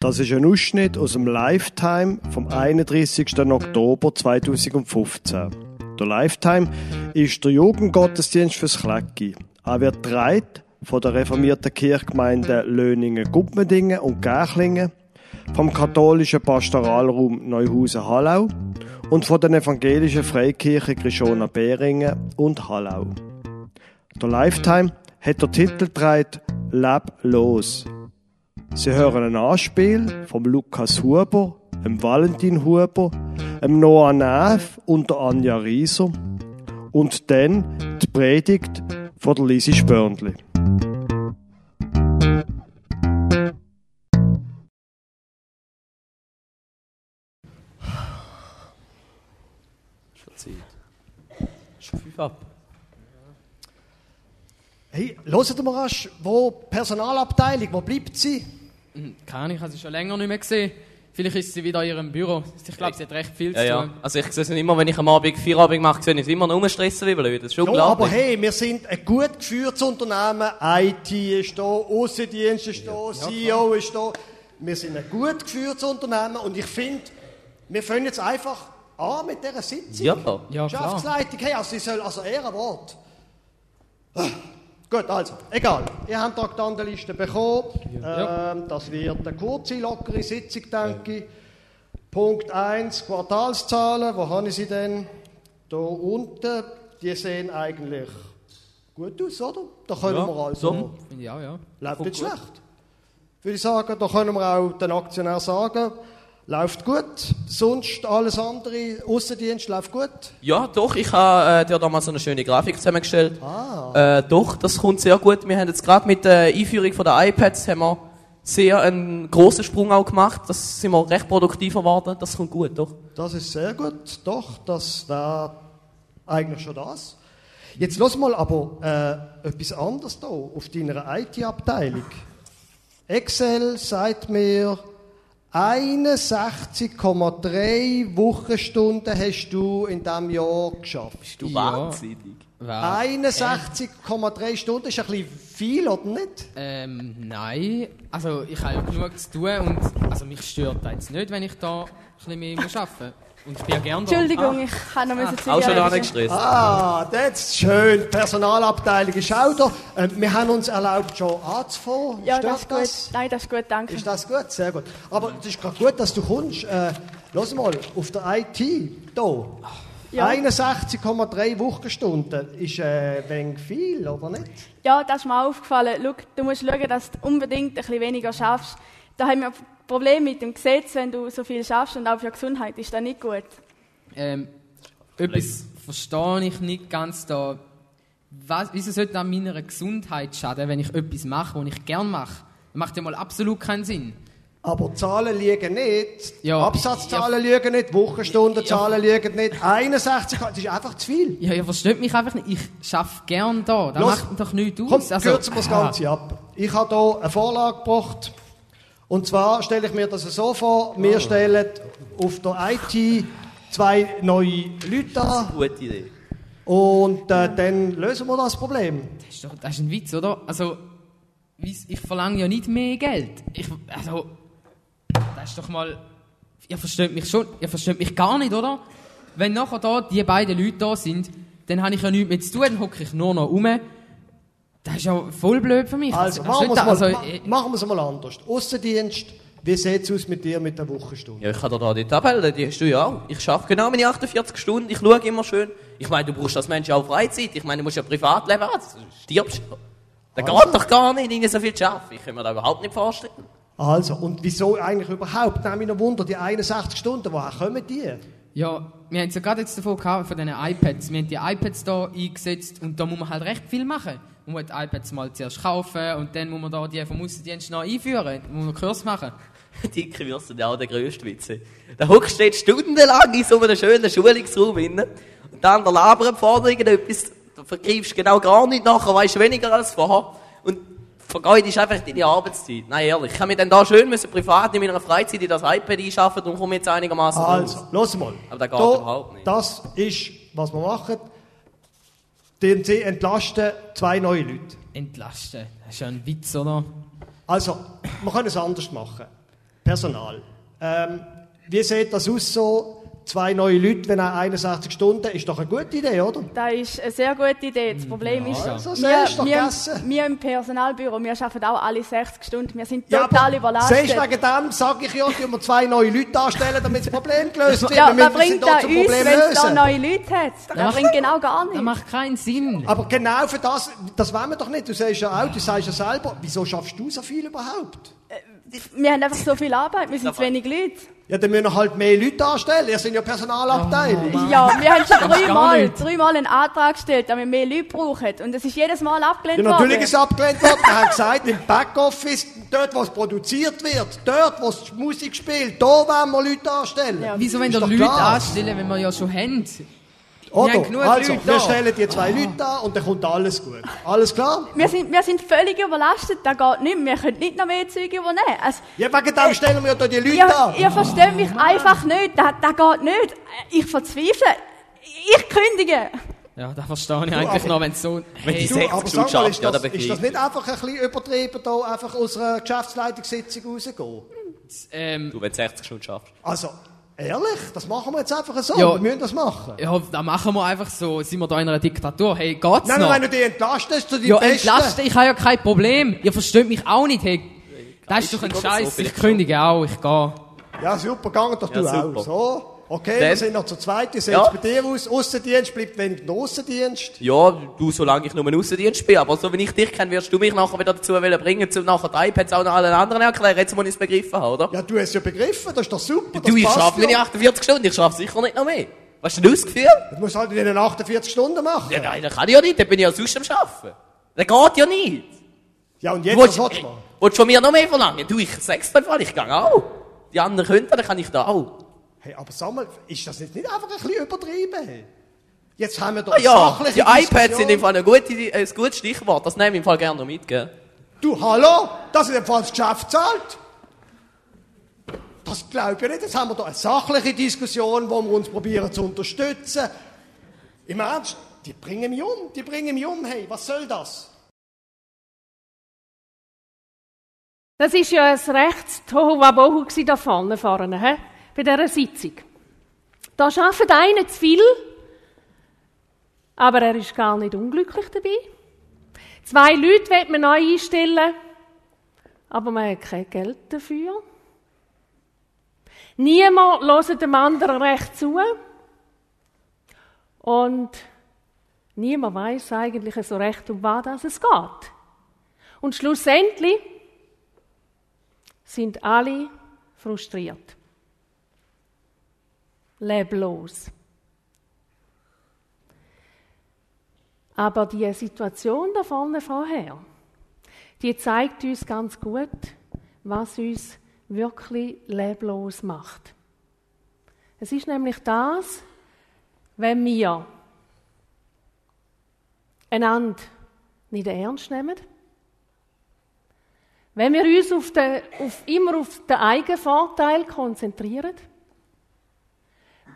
Das ist ein Ausschnitt aus dem Lifetime vom 31. Oktober 2015. Der Lifetime ist der Jugendgottesdienst fürs Klecki. Er wird getragen von der reformierten Kirchgemeinde Löningen-Guppmendingen und Gärchlingen, vom katholischen Pastoralraum Neuhausen-Hallau und von den evangelischen Freikirchen Grishona Beringen und Hallau. Der Lifetime hat der Titel getragen Leb los. Sie hören ein Anspiel vom Lukas Huber, dem Valentin Huber, dem Noah Neff und der Anja Rieser und dann die Predigt von der Lisi Spörndli. Schon Zeit. Schon fünf ab. Hey, hört mal rasch, wo die Personalabteilung, wo bleibt sie? Keine Ahnung, ich habe sie schon länger nicht mehr gesehen. Vielleicht ist sie wieder in ihrem Büro. Ich glaube, sie hat recht viel Ja, zu ja. tun. Also ich sehe es immer, wenn ich am Abend Feierabend mache, sehe ich es immer nur rumstressen wie blöd. Das ist schon Ja, aber hey, wir sind ein gut geführtes Unternehmen. IT ist da, Aussendienst ist da, CEO ist da. Wir sind ein gut geführtes Unternehmen und ich finde, wir fangen jetzt einfach an mit dieser Sitzung. Ja. Ja, klar. Geschäftsleitung, hey, also, sie soll, also Ehrenwort. Gut, also, egal. Ihr habt die Traktandenliste bekommen. Ähm, das wird eine kurze, lockere Sitzung, denke ich. Punkt 1, Quartalszahlen. Wo habe ich sie denn? Da unten. Die sehen eigentlich gut aus, oder? Da können Ja, wir also... so. Finde ich auch, ja. Läuft nicht schlecht. Würde ich sagen, da können wir auch den Aktionär sagen, läuft gut. Sonst alles andere, Aussendienst läuft gut. Ja, doch, ich habe äh, dir da mal so eine schöne Grafik zusammengestellt. Äh, doch, das kommt sehr gut. Wir haben jetzt gerade mit der Einführung von der iPads haben wir sehr einen grossen Sprung auch gemacht. Das sind wir recht produktiv geworden. Das kommt gut, doch. Das ist sehr gut, doch, das wäre eigentlich schon das. Jetzt lass mal aber äh, etwas anderes da auf deiner IT-Abteilung. Excel sagt mir, 61,3 Wochenstunden hast du in diesem Jahr geschafft. Bist du Ja. wahnsinnig? Wer- 61,3 Stunden ist ein bisschen viel, oder nicht? Ähm, nein. Also, ich habe ja genug zu tun und also, mich stört das jetzt nicht, wenn ich da ein bisschen mehr muss arbeiten muss. Und gerne da. Entschuldigung, ich kann noch ah. Auch schon angestresst. Ah, das ist schön. Die Personalabteilung ist auch da. Ähm, wir haben uns erlaubt, schon anzufangen. Ja, Stört das ist gut. Nein, das ist gut, danke. Ist das gut? Sehr gut. Aber es ist gerade gut, dass du kommst. Äh, lass mal, auf der IT, hier, Ja. 61,3 Wochenstunden ist äh, ein wenig viel, oder nicht? Ja, das ist mir aufgefallen. Schau, du musst schauen, dass du unbedingt ein bisschen weniger schaffst. Da haben wir Probleme mit dem Gesetz, wenn du so viel schaffst und auch für die Gesundheit ist das nicht gut. Ähm, etwas verstehe ich nicht ganz da. Was, wieso sollte das meiner Gesundheit schaden, wenn ich etwas mache, was ich gerne mache? Das macht ja mal absolut keinen Sinn. Aber Zahlen liegen nicht. Ja. Absatzzahlen liegen nicht, Wochenstundentzahlen liegen nicht. 61, das ist einfach zu viel. Ja, ihr versteht mich einfach nicht. Ich schaffe gern da. Das Los. macht mir doch nichts aus. Komm, Also- kürzen wir das Ah. Ganze ab. Ich habe hier eine Vorlage gebracht. Und zwar stelle ich mir das so vor, Oh. wir stellen auf der IT zwei neue Leute an Gute Idee. und äh, dann lösen wir das Problem. Das ist, doch, das ist ein Witz, oder? Also, weiss- ich verlange ja nicht mehr Geld. Ich, also, das ist doch mal... Ihr versteht mich schon, ihr versteht mich gar nicht, oder? Wenn nachher da die beiden Leute da sind, dann habe ich ja nichts mehr zu tun, dann hocke ich nur noch rum. Das ist ja voll blöd für mich. Also, was machen wir es mal, Also, äh, ma- machen wir es mal anders. Aussendienst, wie sieht es aus mit dir mit der Wochenstunde? Ja, ich habe da die Tabelle, die hast du ja auch. Ich schaffe genau meine 48 Stunden, ich schaue immer schön. Ich meine, du brauchst als Mensch auch Freizeit. Ich meine, du musst ja Privatleben haben, sonst stirbst du. Das geht doch gar nicht, irgendwie so viel zu arbeiten. Ich kann mir das überhaupt nicht vorstellen. Also, und wieso eigentlich überhaupt? Nehme ich noch Wunder, die 61 Stunden, woher kommen die? Ja, wir haben es ja gerade jetzt davon gehabt, von diesen iPads. Wir haben die iPads da eingesetzt und da muss man halt recht viel machen. Man muss die iPads mal zuerst kaufen und dann muss man da die vom Aussendienst noch einführen. Dann muss man Kurs machen. Dicke wirst du ja auch der grösste Witze. Der hockst du jetzt stundenlang in so einem schönen Schulungsraum drin und dann der labern vorne irgendetwas, du vergreifst genau gar nicht nachher, weißt weniger als vorher und vergeudest einfach deine Arbeitszeit. Nein, ehrlich, ich habe mir dann da schön müssen privat in meiner Freizeit in das iPad einschaffen, darum komme ich jetzt einigermaßen Also, raus. los mal. Aber das geht Da- überhaupt nicht. Das ist, was wir machen. Den sie entlasten zwei neue Leute. Entlasten. Das ist ja ein Witz, oder? Also, wir können es anders machen. Personal. Ähm, wie sieht das aus so? Zwei neue Leute, wenn er 61 Stunden, ist doch eine gute Idee, oder? Das ist eine sehr gute Idee. Das Problem ist, also, wir, doch wir, wir im Personalbüro, wir arbeiten auch alle 60 Stunden. Wir sind Ja, total aber überlastet. Siehst du, wegen dem sage ich ja, dass wir zwei neue Leute anstellen, damit das Problem gelöst wird. ja, Wir was bringt da das zum uns, wenn es da neue Leute hat? Das macht- bringt genau gar Das nichts. macht keinen Sinn. Aber genau für das, das wollen wir doch nicht. Du sagst ja auch, du sagst ja selber, wieso schaffst du so viel überhaupt? Wir haben einfach so viel Arbeit, wir sind zu wenig Leute. Ja, dann müssen wir halt mehr Leute anstellen. Ihr sind ja Personalabteilung. Ja, wir haben schon dreimal, dreimal einen Antrag gestellt, dass wir mehr Leute brauchen. Und es ist jedes Mal abgelehnt Ja, natürlich worden. ist es abgelehnt worden. Wir haben gesagt, im Backoffice, dort, wo es produziert wird, dort, wo es Musik spielt, da wollen wir Leute anstellen. Ja. Wieso wenn doch Leute klar. anstellen, wenn wir ja schon haben? Oder? also, Leute wir da. stellen die zwei Leute an und dann kommt alles gut. Alles klar? Wir sind, wir sind völlig überlastet, das geht nicht. Wir können nicht noch mehr Züge übernehmen. Also, Ja, wegen dem stellen wir ja da die Leute ihr, an. ihr versteht mich einfach nicht. Das, das geht nicht. Ich verzweifle. Ich kündige. Ja, das verstehe ich eigentlich aber- noch, wenn es so... Wenn die Hey, Du, 60 aber Stunden sag mal, schafft, ist ja, das, ist das nicht einfach ein bisschen übertrieben, da einfach aus einer Geschäftsleitungssitzung rauszugehen? ähm, Du, wenn du 60 Stunden schaffst. Also, ehrlich, das machen wir jetzt einfach so. Ja. Wir müssen das machen. ja, das machen wir einfach so. Sind wir da in einer Diktatur? Hey, geht's Nein, noch? wenn du die entlastest, zu die ja, Besten. entlasten, ich habe ja kein Problem. Ihr versteht mich auch nicht. Hey, das ist doch ein Scheiß. ich kündige auch, ich gehe. Ja, super, gang doch du Ja, auch. super. So, okay, Dann- wir sind noch zu zweit. Wie sieht Ja. es bei dir aus? Aussendienst bleibt wenig der Aussendienst. Ja, du, solange ich nur einen Aussendienst bin. Aber so wie ich dich kenne, wirst du mich nachher wieder dazu wollen bringen, um nachher die iPads auch noch allen anderen erklären, jetzt muss ich es begriffen haben, oder? Ja, du hast ja begriffen, das ist doch super. du, ich schaffe meine ja. 48 Stunden, ich schaffe sicher nicht noch mehr. Was ist denn das Gefühl? Das musst du halt in den 48 Stunden machen. Ja, nein, das kann ich ja nicht, dann bin ich ja sonst am Arbeiten. Das geht ja nicht. Ja, und jetzt, Willst, was willst du machen? willst du von mir noch mehr verlangen? Du, ich sag's dir ich gehe auch. Die anderen können, dann kann ich da auch. Hey, aber sag mal, ist das nicht, nicht einfach ein bisschen übertrieben? Hey? Jetzt haben wir doch Ah ja, sachliche die iPads Diskussion. sind im Fall ein, gute, ein gutes Stichwort, das nehme ich im Fall gerne noch mit, gell? Du, hallo? Das ist im Fall das Geschäft zahlt. Das glaube ich nicht. Jetzt haben wir da eine sachliche Diskussion, wo wir uns probieren zu unterstützen. Im Ernst, die bringen mich um. Die bringen mich um. Hey, was soll das? Das ist ja ein rechtes Tohuwabohu gsi da vorne, vorne he? Bei dieser Sitzung. Da arbeitet einer zu viel, aber er ist gar nicht unglücklich dabei. Zwei Leute will man neu einstellen, aber man hat kein Geld dafür. Niemand hört dem anderen recht zu. Und niemand weiß eigentlich so recht, um was es geht. Und schlussendlich sind alle frustriert. Leblos. Aber die Situation da vorne vorher, die zeigt uns ganz gut, was uns wirklich leblos macht. Es ist nämlich das, wenn wir einander nicht ernst nehmen, wenn wir uns auf den, auf, immer auf den eigenen Vorteil konzentrieren,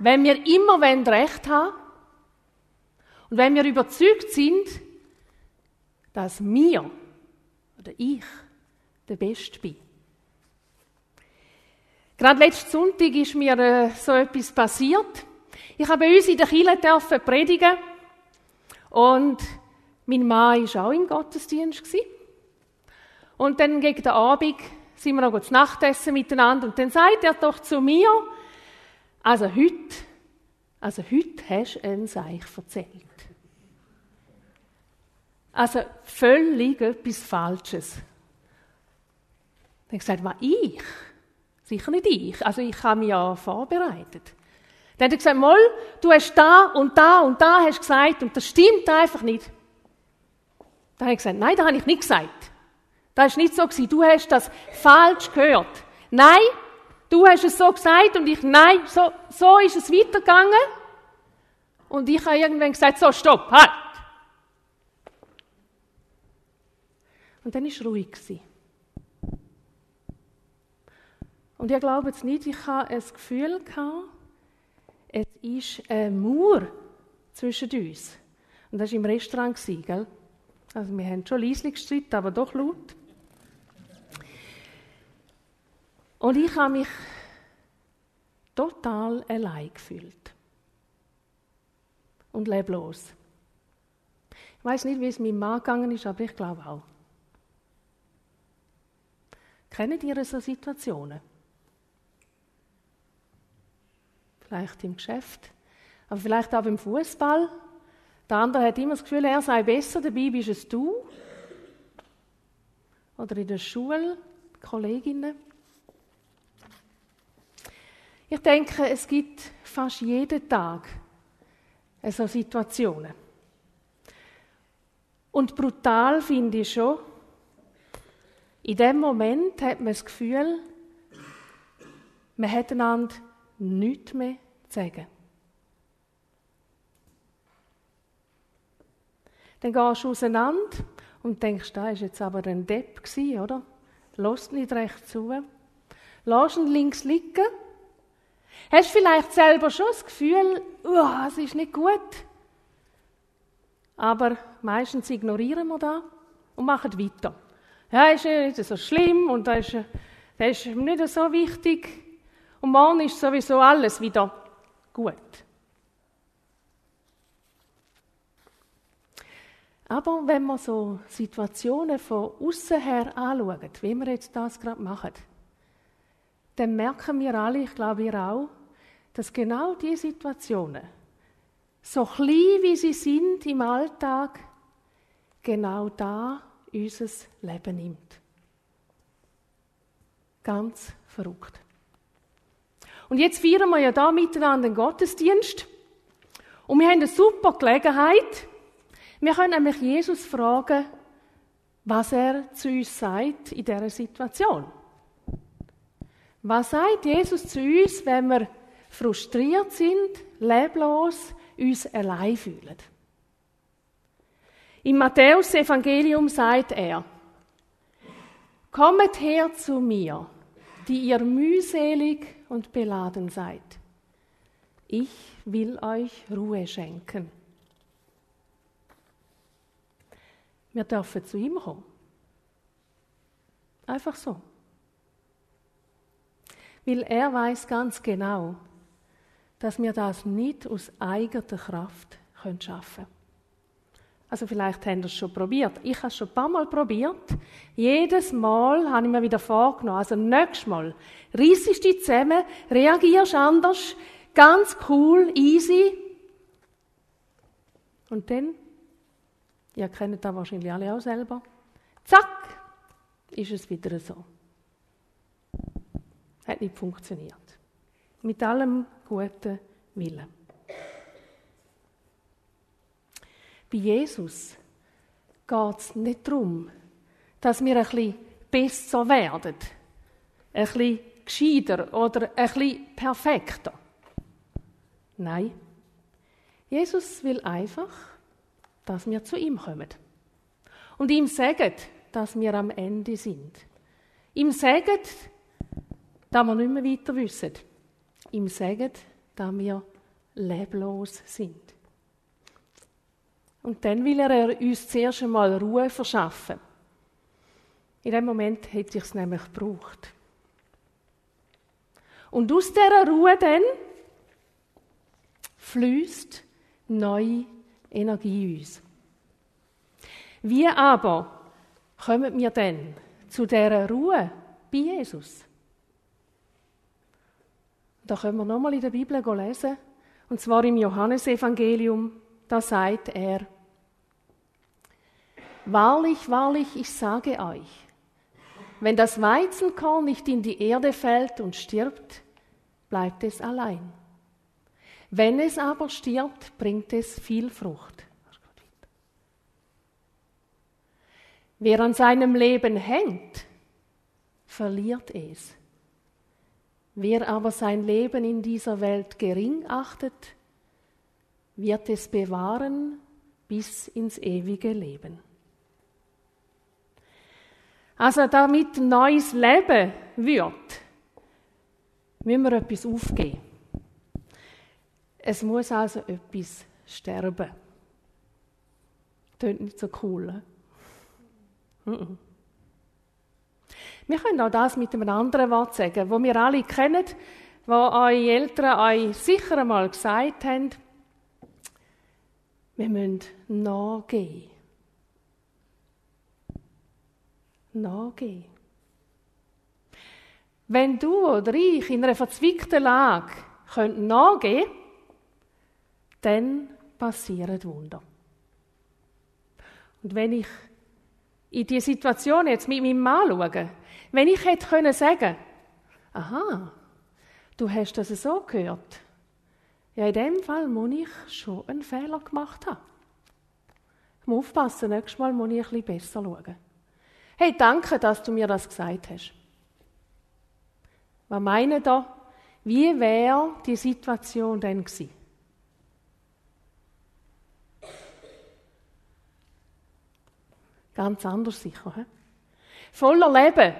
wenn wir immer wollen Recht haben und wenn wir überzeugt sind, dass wir oder ich der Beste bin. Gerade letzten Sonntag ist mir äh, so etwas passiert. Ich habe bei uns in der Kirche dürfen predigen und mein Mann war auch im Gottesdienst. Und dann gegen den Abend sind wir noch zu Nachtessen miteinander und dann sagt er doch zu mir, also heute, also heute hast du ein Seich erzählt. Also völlig etwas Falsches. Dann gesagt, was ich? Sicher nicht ich. Also ich habe mich ja vorbereitet. Dann hat er gesagt, Moll, du hast da und da und da hast gesagt und das stimmt einfach nicht. Dann habe ich gesagt, nein, das habe ich nicht gesagt. Das war nicht so. Du hast das falsch gehört. Nein, du hast es so gesagt und ich, nein, so, so ist es weitergegangen. Und ich habe irgendwann gesagt, so, stopp, halt. Und dann war es ruhig. Gewesen. Und ich glaube jetzt nicht, ich hatte ein Gefühl, gehabt, es ist eine Mauer zwischen uns. Und das war im Restaurant, gell? Also wir haben schon leislich gestritten, aber doch laut. Und ich habe mich total allein gefühlt. Und leblos. Ich weiß nicht, wie es meinem Mann gegangen ist, aber ich glaube auch. Kennt ihr so Situationen? Vielleicht im Geschäft, aber vielleicht auch beim Fußball. Der andere hat immer das Gefühl, er sei besser, dabei bist es du. Oder in der Schule, Kolleginnen. Ich denke, es gibt fast jeden Tag so Situationen. Und brutal finde ich schon, in dem Moment hat man das Gefühl, man hat einander nichts mehr zu sagen. Dann gehst du auseinander und denkst, da ist jetzt aber ein Depp oder? Lass nicht recht zu. Lass ihn links liegen. Hast vielleicht selber schon das Gefühl, es ist nicht gut. Aber meistens ignorieren wir das und machen weiter. Ja, ist nicht so schlimm und das ist, das ist nicht so wichtig. Und morgen ist sowieso alles wieder gut. Aber wenn man so Situationen von außen her anschaut, wie wir jetzt das gerade machen, dann merken wir alle, ich glaube ihr auch, dass genau diese Situationen, so klein wie sie sind im Alltag, genau da unser Leben nimmt. Ganz verrückt. Und jetzt feiern wir ja da miteinander den Gottesdienst. Und wir haben eine super Gelegenheit. Wir können nämlich Jesus fragen, was er zu uns sagt in dieser Situation. Was sagt Jesus zu uns, wenn wir frustriert sind, leblos, uns allein fühlen? Im Matthäus-Evangelium sagt er, Kommet her zu mir, die ihr mühselig und beladen seid. Ich will euch Ruhe schenken. Wir dürfen zu ihm kommen. Einfach so. Weil er weiß ganz genau, dass wir das nicht aus eigener Kraft schaffen können. Also vielleicht haben das schon probiert. Ich habe es schon ein paar Mal probiert. Jedes Mal habe ich mir wieder vorgenommen. Also nächstes Mal reissest dich zusammen, reagierst anders, ganz cool, easy. Und dann, ihr kennt das wahrscheinlich alle auch selber, zack, ist es wieder so. Hat nicht funktioniert. Mit allem guten Willen. Bei Jesus geht es nicht darum, dass wir ein bisschen besser werden, ein bisschen gescheiter oder ein bisschen perfekter. Nein, Jesus will einfach, dass wir zu ihm kommen. Und ihm sagen, dass wir am Ende sind. Ihm sagen, dass wir nicht mehr weiter wissen. Ihm sagen, dass wir leblos sind. Und dann will er uns zuerst einmal Ruhe verschaffen. In dem Moment hätte ich es nämlich gebraucht. Und aus dieser Ruhe dann fließt neue Energie uns. Wie aber kommen wir denn zu dieser Ruhe bei Jesus? Da können wir nochmal in der Bibel lesen, und zwar im Johannesevangelium, da sagt er, Wahrlich, wahrlich, ich sage euch, wenn das Weizenkorn nicht in die Erde fällt und stirbt, bleibt es allein. Wenn es aber stirbt, bringt es viel Frucht. Wer an seinem Leben hängt, verliert es. Wer aber sein Leben in dieser Welt gering achtet, wird es bewahren bis ins ewige Leben. Also damit neues Leben wird, müssen wir etwas aufgeben. Es muss also etwas sterben. Klingt nicht so cool. Ne? Wir können auch das mit einem anderen Wort sagen, wo wir alle kennen, wo eure Eltern euch sicher einmal gesagt haben, wir müssen nachgehen. Nachgehen. Wenn du oder ich in einer verzwickten Lage nachgehen können, dann passieren Wunder. Und wenn ich in die Situation jetzt mit meinem Mann schaue, wenn ich hätte können sagen, aha, du hast das so gehört, ja, in dem Fall muss ich schon einen Fehler gemacht haben. Muss aufpassen, nächstes Mal muss ich bisschen besser schauen. Hey, danke, dass du mir das gesagt hast. Was meinen da? Wie wäre die Situation denn gewesen? Ganz anders sicher. He? Voller Leben.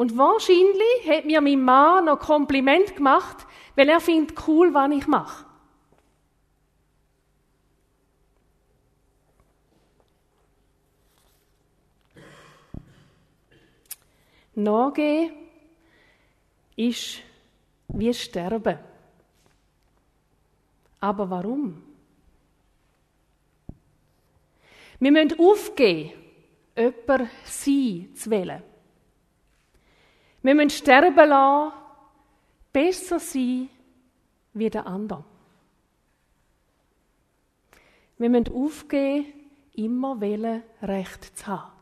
Und wahrscheinlich hat mir mein Mann noch Kompliment gemacht, weil er findet cool, was ich mache. Nachgehen ist wie sterben. Aber warum? Wir müssen aufgeben, jemand sein zu wählen. Wir müssen sterben lassen, besser sein wie der andere. Wir müssen aufgeben, immer wählen, Recht zu haben.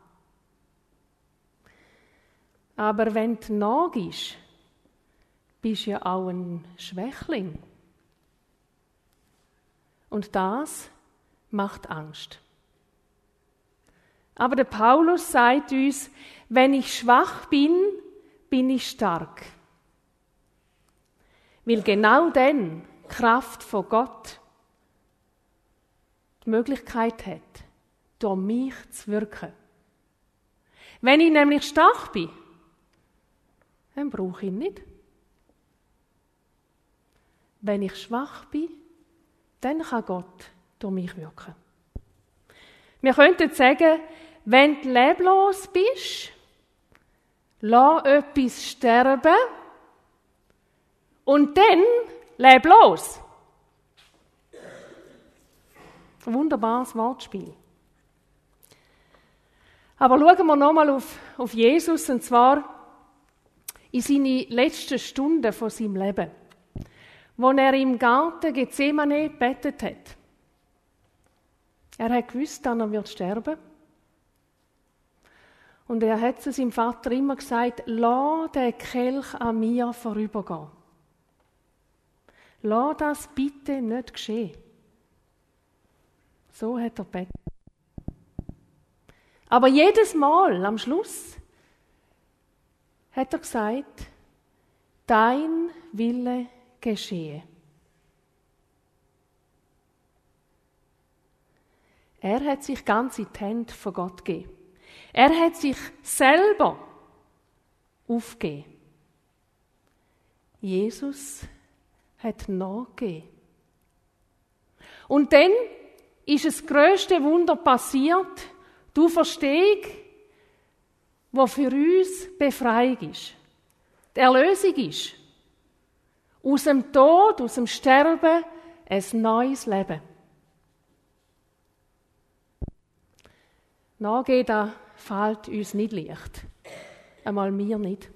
Aber wenn du nagst, bist du ja auch ein Schwächling. Und das macht Angst. Aber der Paulus sagt uns, wenn ich schwach bin, bin ich stark. Weil genau dann Kraft von Gott die Möglichkeit hat, durch mich zu wirken. Wenn ich nämlich stark bin, dann brauche ich ihn nicht. Wenn ich schwach bin, dann kann Gott durch mich wirken. Wir könnten sagen, wenn du leblos bist, lass etwas sterben und dann leb los. Ein wunderbares Wortspiel. Aber schauen wir nochmal auf, auf Jesus, und zwar in seine letzten Stunden von seinem Leben, wo er im Garten Gethsemane betet hat. Er hat gewusst, dass er wird sterben. Und er hat zu seinem Vater immer gesagt, lass den Kelch an mir vorübergehen. Lass das bitte nicht geschehen. So hat er betet. Aber jedes Mal am Schluss hat er gesagt, dein Wille geschehe. Er hat sich ganz in die Hände von Gott gegeben. Er hat sich selber aufgegeben. Jesus hat nachgegeben. Und dann ist das größte Wunder passiert, du verstehst, was für uns Befreiung ist. Die Erlösung ist. Aus dem Tod, aus dem Sterben, ein neues Leben. Nachgehen, da fällt uns nicht leicht. Einmal mir nicht.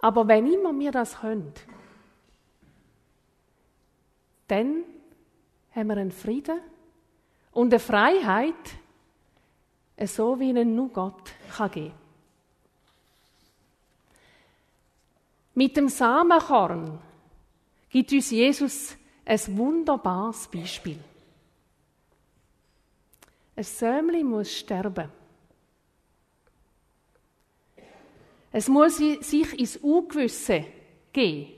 Aber wenn immer wir das können, dann haben wir einen Frieden und eine Freiheit, so wie ihnen nur Gott kann geben Mit dem Samenkorn gibt uns Jesus ein wunderbares Beispiel. Ein Sämli muss sterben. Es muss sich ins Ungewisse gehen.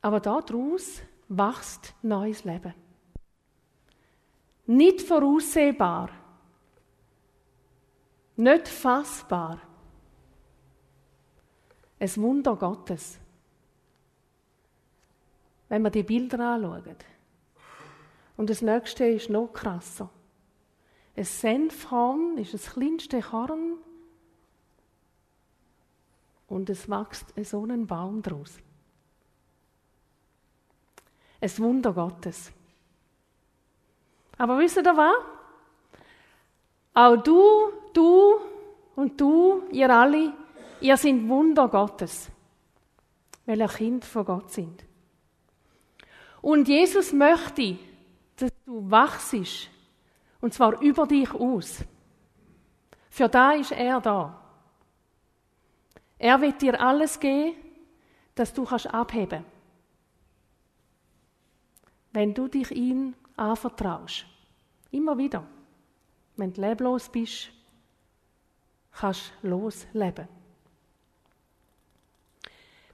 Aber daraus wächst neues Leben. Nicht voraussehbar, nicht fassbar. Ein Wunder Gottes. Wenn wir die Bilder anschauen. Und das nächste ist noch krasser. ein Senfhorn ist das kleinste Korn und es wächst so ein Baum daraus. Ein Wunder Gottes. Aber wisst ihr was? Auch du, du und du, ihr alle, ihr seid Wunder Gottes, weil ihr Kind von Gott sind. Und Jesus möchte, dass du wachst, und zwar über dich aus. Für da ist er da. Er wird dir alles geben, dass du kannst abheben. Wenn du dich ihm anvertraust. Immer wieder. Wenn du leblos bist, kannst du losleben.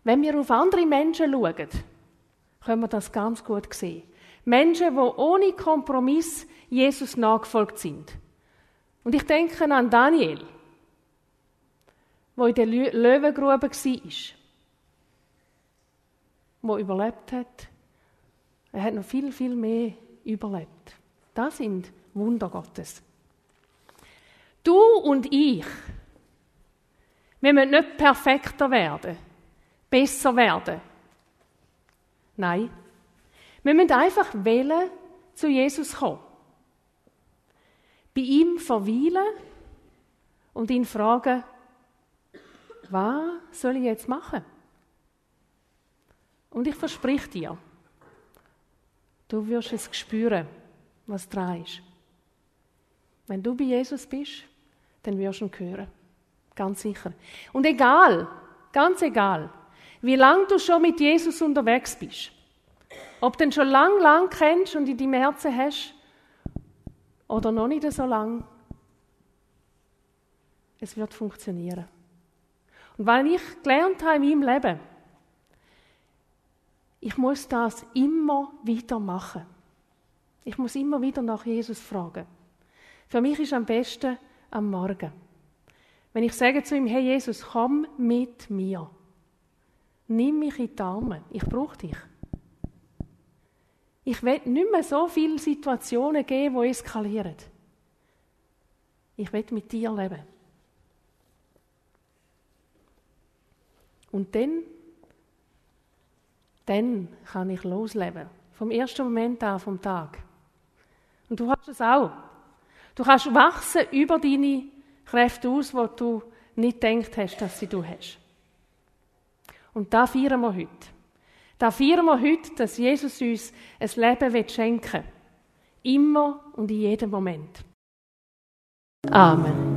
Wenn wir auf andere Menschen schauen, können wir das ganz gut sehen. Menschen, die ohne Kompromiss Jesus nachgefolgt sind. Und ich denke an Daniel, der in der Löwengrube war, der überlebt hat. Er hat noch viel, viel mehr überlebt. Das sind Wunder Gottes. Du und ich, wir müssen nicht perfekter werden, besser werden. Nein, wir müssen einfach wählen, zu Jesus kommen. Bei ihm verweilen und ihn fragen, was soll ich jetzt machen? Und ich versprich dir, du wirst es spüren, was dran ist. Wenn du bei Jesus bist, dann wirst du ihn hören. Ganz sicher. Und egal, ganz egal, wie lange du schon mit Jesus unterwegs bist, ob du ihn schon lang, lang kennst und in deinem Herzen hast, oder noch nicht so lang, es wird funktionieren. Und weil ich gelernt habe in meinem Leben, ich muss das immer wieder machen. Ich muss immer wieder nach Jesus fragen. Für mich ist am besten am Morgen. Wenn ich sage zu ihm, hey Jesus, komm mit mir. Nimm mich in die Arme. Ich brauche dich. Ich will nicht mehr so viele Situationen geben, die eskalieren. Ich will mit dir leben. Und dann, dann kann ich losleben. Vom ersten Moment an vom Tag. Und du hast es auch. Du kannst wachsen über deine Kräfte aus, wo du nicht gedacht hast, dass sie du hast. Und da feiern wir heute. Da feiern wir heute, dass Jesus uns ein Leben schenken will. Immer und in jedem Moment. Amen.